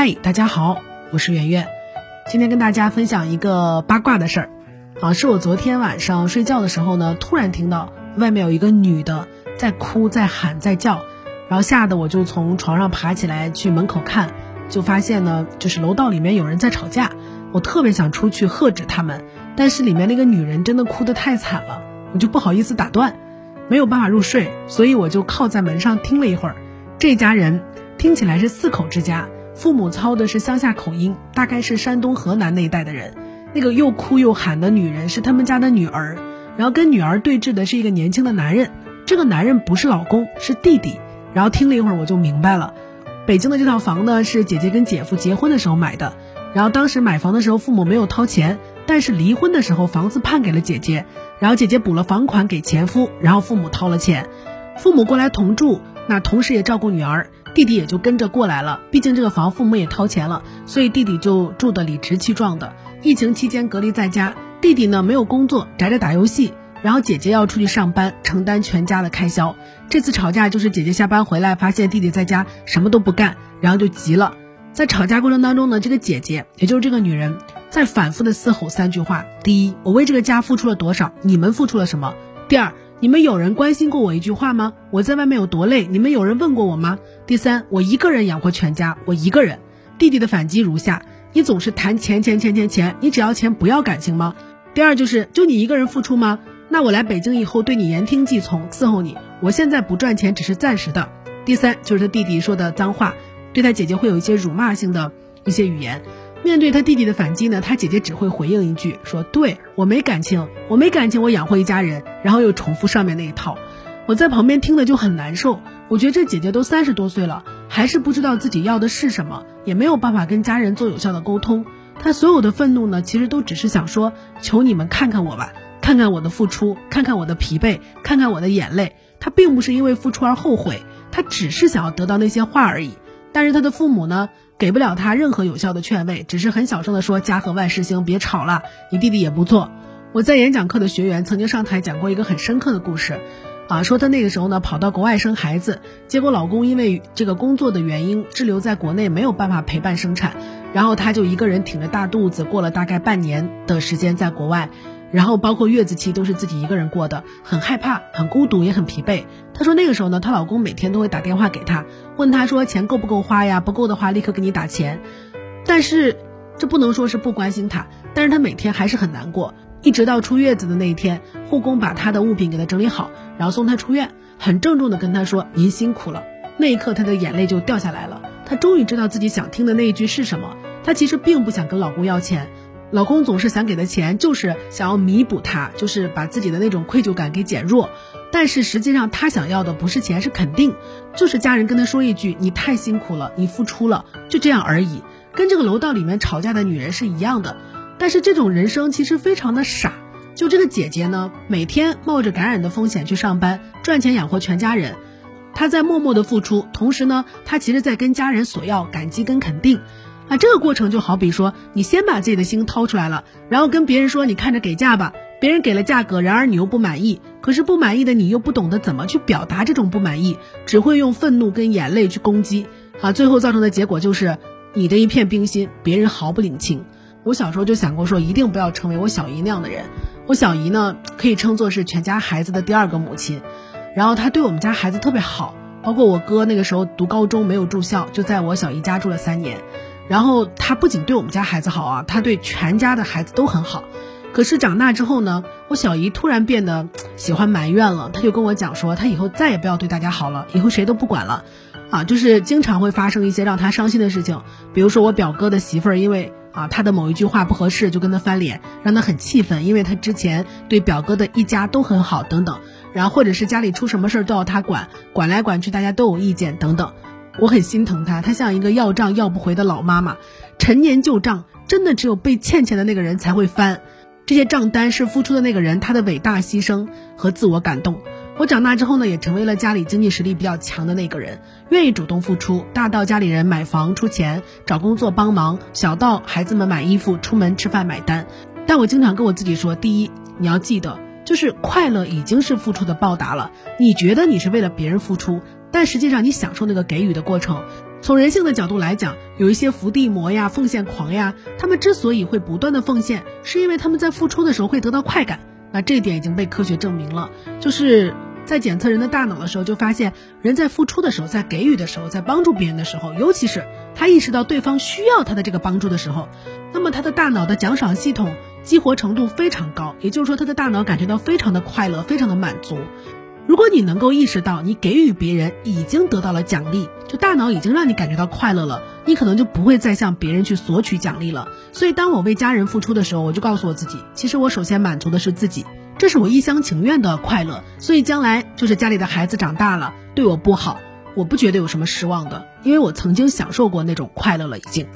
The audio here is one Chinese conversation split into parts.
嗨，大家好，我是圆圆，今天跟大家分享一个八卦的事儿，啊，是我昨天晚上睡觉的时候呢，突然听到外面有一个女的在哭、在喊、在叫，然后吓得我就从床上爬起来去门口看，就发现呢，就是楼道里面有人在吵架，我特别想出去喝止他们，但是里面那个女人真的哭得太惨了，我就不好意思打断，没有办法入睡，所以我就靠在门上听了一会儿，这家人听起来是四口之家。父母操的是乡下口音，大概是山东、河南那一带的人。那个又哭又喊的女人是他们家的女儿，然后跟女儿对峙的是一个年轻的男人。这个男人不是老公，是弟弟。然后听了一会儿，我就明白了，北京的这套房呢是姐姐跟姐夫结婚的时候买的。然后当时买房的时候，父母没有掏钱，但是离婚的时候房子判给了姐姐，然后姐姐补了房款给前夫，然后父母掏了钱，父母过来同住，那同时也照顾女儿。弟弟也就跟着过来了，毕竟这个房父母也掏钱了，所以弟弟就住的理直气壮的。疫情期间隔离在家，弟弟呢没有工作，宅着打游戏，然后姐姐要出去上班，承担全家的开销。这次吵架就是姐姐下班回来，发现弟弟在家什么都不干，然后就急了。在吵架过程当中呢，这个姐姐也就是这个女人，在反复的嘶吼三句话：第一，我为这个家付出了多少？你们付出了什么？第二。你们有人关心过我一句话吗？我在外面有多累？你们有人问过我吗？第三，我一个人养活全家，我一个人。弟弟的反击如下：你总是谈钱钱钱钱钱，你只要钱不要感情吗？第二就是，就你一个人付出吗？那我来北京以后对你言听计从，伺候你。我现在不赚钱只是暂时的。第三就是他弟弟说的脏话，对他姐姐会有一些辱骂性的一些语言。面对他弟弟的反击呢，他姐姐只会回应一句说：“对我没感情，我没感情，我养活一家人。”然后又重复上面那一套。我在旁边听的就很难受。我觉得这姐姐都三十多岁了，还是不知道自己要的是什么，也没有办法跟家人做有效的沟通。她所有的愤怒呢，其实都只是想说：“求你们看看我吧，看看我的付出，看看我的疲惫，看看我的眼泪。”她并不是因为付出而后悔，她只是想要得到那些话而已。但是她的父母呢？给不了他任何有效的劝慰，只是很小声的说：“家和万事兴，别吵了。你弟弟也不错。”我在演讲课的学员曾经上台讲过一个很深刻的故事，啊，说她那个时候呢跑到国外生孩子，结果老公因为这个工作的原因滞留在国内，没有办法陪伴生产，然后她就一个人挺着大肚子过了大概半年的时间在国外。然后包括月子期都是自己一个人过的，很害怕，很孤独，也很疲惫。她说那个时候呢，她老公每天都会打电话给她，问她说钱够不够花呀？不够的话立刻给你打钱。但是这不能说是不关心她，但是她每天还是很难过。一直到出月子的那一天，护工把她的物品给她整理好，然后送她出院，很郑重的跟她说您辛苦了。那一刻她的眼泪就掉下来了，她终于知道自己想听的那一句是什么。她其实并不想跟老公要钱。老公总是想给的钱，就是想要弥补他，就是把自己的那种愧疚感给减弱。但是实际上他想要的不是钱，是肯定，就是家人跟他说一句：“你太辛苦了，你付出了。”就这样而已。跟这个楼道里面吵架的女人是一样的。但是这种人生其实非常的傻。就这个姐姐呢，每天冒着感染的风险去上班，赚钱养活全家人。她在默默的付出，同时呢，她其实在跟家人索要感激跟肯定。啊这个过程就好比说，你先把自己的心掏出来了，然后跟别人说你看着给价吧，别人给了价格，然而你又不满意，可是不满意的你又不懂得怎么去表达这种不满意，只会用愤怒跟眼泪去攻击，啊，最后造成的结果就是你的一片冰心，别人毫不领情。我小时候就想过说，一定不要成为我小姨那样的人。我小姨呢，可以称作是全家孩子的第二个母亲，然后她对我们家孩子特别好，包括我哥那个时候读高中没有住校，就在我小姨家住了三年。然后他不仅对我们家孩子好啊，他对全家的孩子都很好。可是长大之后呢，我小姨突然变得喜欢埋怨了。他就跟我讲说，他以后再也不要对大家好了，以后谁都不管了，啊，就是经常会发生一些让他伤心的事情。比如说我表哥的媳妇儿，因为啊他的某一句话不合适，就跟他翻脸，让他很气愤，因为他之前对表哥的一家都很好等等。然后或者是家里出什么事儿都要他管，管来管去大家都有意见等等。我很心疼她，她像一个要账要不回的老妈妈。陈年旧账，真的只有被欠钱的那个人才会翻。这些账单是付出的那个人他的伟大牺牲和自我感动。我长大之后呢，也成为了家里经济实力比较强的那个人，愿意主动付出，大到家里人买房出钱、找工作帮忙，小到孩子们买衣服、出门吃饭买单。但我经常跟我自己说：第一，你要记得，就是快乐已经是付出的报答了。你觉得你是为了别人付出？但实际上，你享受那个给予的过程，从人性的角度来讲，有一些伏地魔呀、奉献狂呀，他们之所以会不断的奉献，是因为他们在付出的时候会得到快感。那这一点已经被科学证明了，就是在检测人的大脑的时候，就发现人在付出的时候、在给予的时候、在帮助别人的时候，尤其是他意识到对方需要他的这个帮助的时候，那么他的大脑的奖赏系统激活程度非常高，也就是说，他的大脑感觉到非常的快乐、非常的满足。如果你能够意识到你给予别人已经得到了奖励，就大脑已经让你感觉到快乐了，你可能就不会再向别人去索取奖励了。所以，当我为家人付出的时候，我就告诉我自己，其实我首先满足的是自己，这是我一厢情愿的快乐。所以，将来就是家里的孩子长大了对我不好，我不觉得有什么失望的，因为我曾经享受过那种快乐了，已经。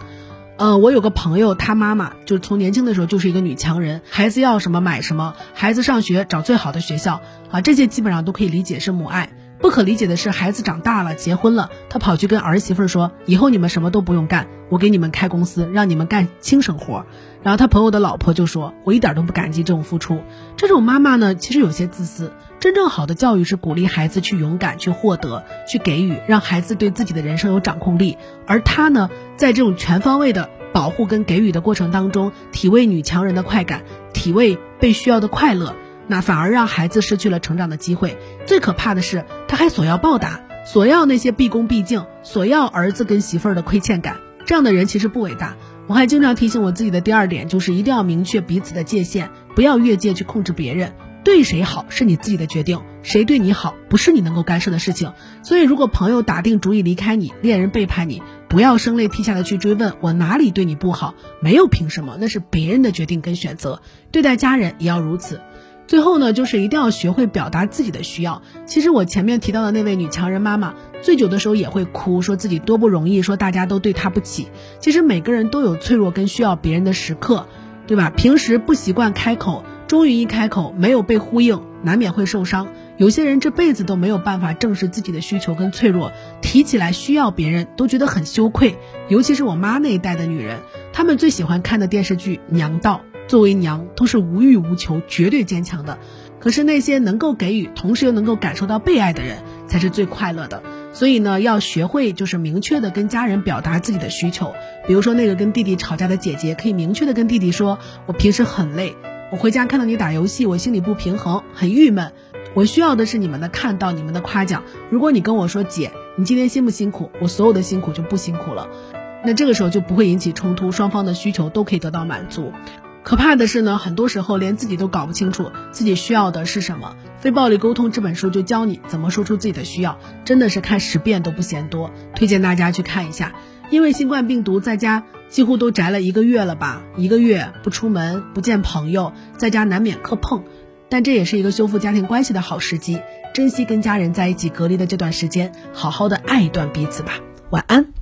呃，我有个朋友，他妈妈就是从年轻的时候就是一个女强人，孩子要什么买什么，孩子上学找最好的学校啊，这些基本上都可以理解是母爱。不可理解的是，孩子长大了结婚了，他跑去跟儿媳妇说，以后你们什么都不用干，我给你们开公司，让你们干轻省活。然后他朋友的老婆就说，我一点都不感激这种付出。这种妈妈呢，其实有些自私。真正好的教育是鼓励孩子去勇敢、去获得、去给予，让孩子对自己的人生有掌控力。而他呢，在这种全方位的保护跟给予的过程当中，体味女强人的快感，体味被需要的快乐，那反而让孩子失去了成长的机会。最可怕的是，他还索要报答，索要那些毕恭毕敬，索要儿子跟媳妇儿的亏欠感。这样的人其实不伟大。我还经常提醒我自己的第二点，就是一定要明确彼此的界限，不要越界去控制别人。对谁好是你自己的决定，谁对你好不是你能够干涉的事情。所以，如果朋友打定主意离开你，恋人背叛你，不要声泪涕下的去追问我哪里对你不好，没有凭什么，那是别人的决定跟选择。对待家人也要如此。最后呢，就是一定要学会表达自己的需要。其实我前面提到的那位女强人妈妈，醉酒的时候也会哭，说自己多不容易，说大家都对她不起。其实每个人都有脆弱跟需要别人的时刻，对吧？平时不习惯开口。终于一开口，没有被呼应，难免会受伤。有些人这辈子都没有办法正视自己的需求跟脆弱，提起来需要别人都觉得很羞愧。尤其是我妈那一代的女人，她们最喜欢看的电视剧《娘道》，作为娘都是无欲无求、绝对坚强的。可是那些能够给予，同时又能够感受到被爱的人，才是最快乐的。所以呢，要学会就是明确的跟家人表达自己的需求。比如说那个跟弟弟吵架的姐姐，可以明确的跟弟弟说：“我平时很累。”我回家看到你打游戏，我心里不平衡，很郁闷。我需要的是你们的看到，你们的夸奖。如果你跟我说姐，你今天辛不辛苦？我所有的辛苦就不辛苦了。那这个时候就不会引起冲突，双方的需求都可以得到满足。可怕的是呢，很多时候连自己都搞不清楚自己需要的是什么。非暴力沟通这本书就教你怎么说出自己的需要，真的是看十遍都不嫌多，推荐大家去看一下。因为新冠病毒在家几乎都宅了一个月了吧，一个月不出门不见朋友，在家难免磕碰，但这也是一个修复家庭关系的好时机，珍惜跟家人在一起隔离的这段时间，好好的爱一段彼此吧。晚安。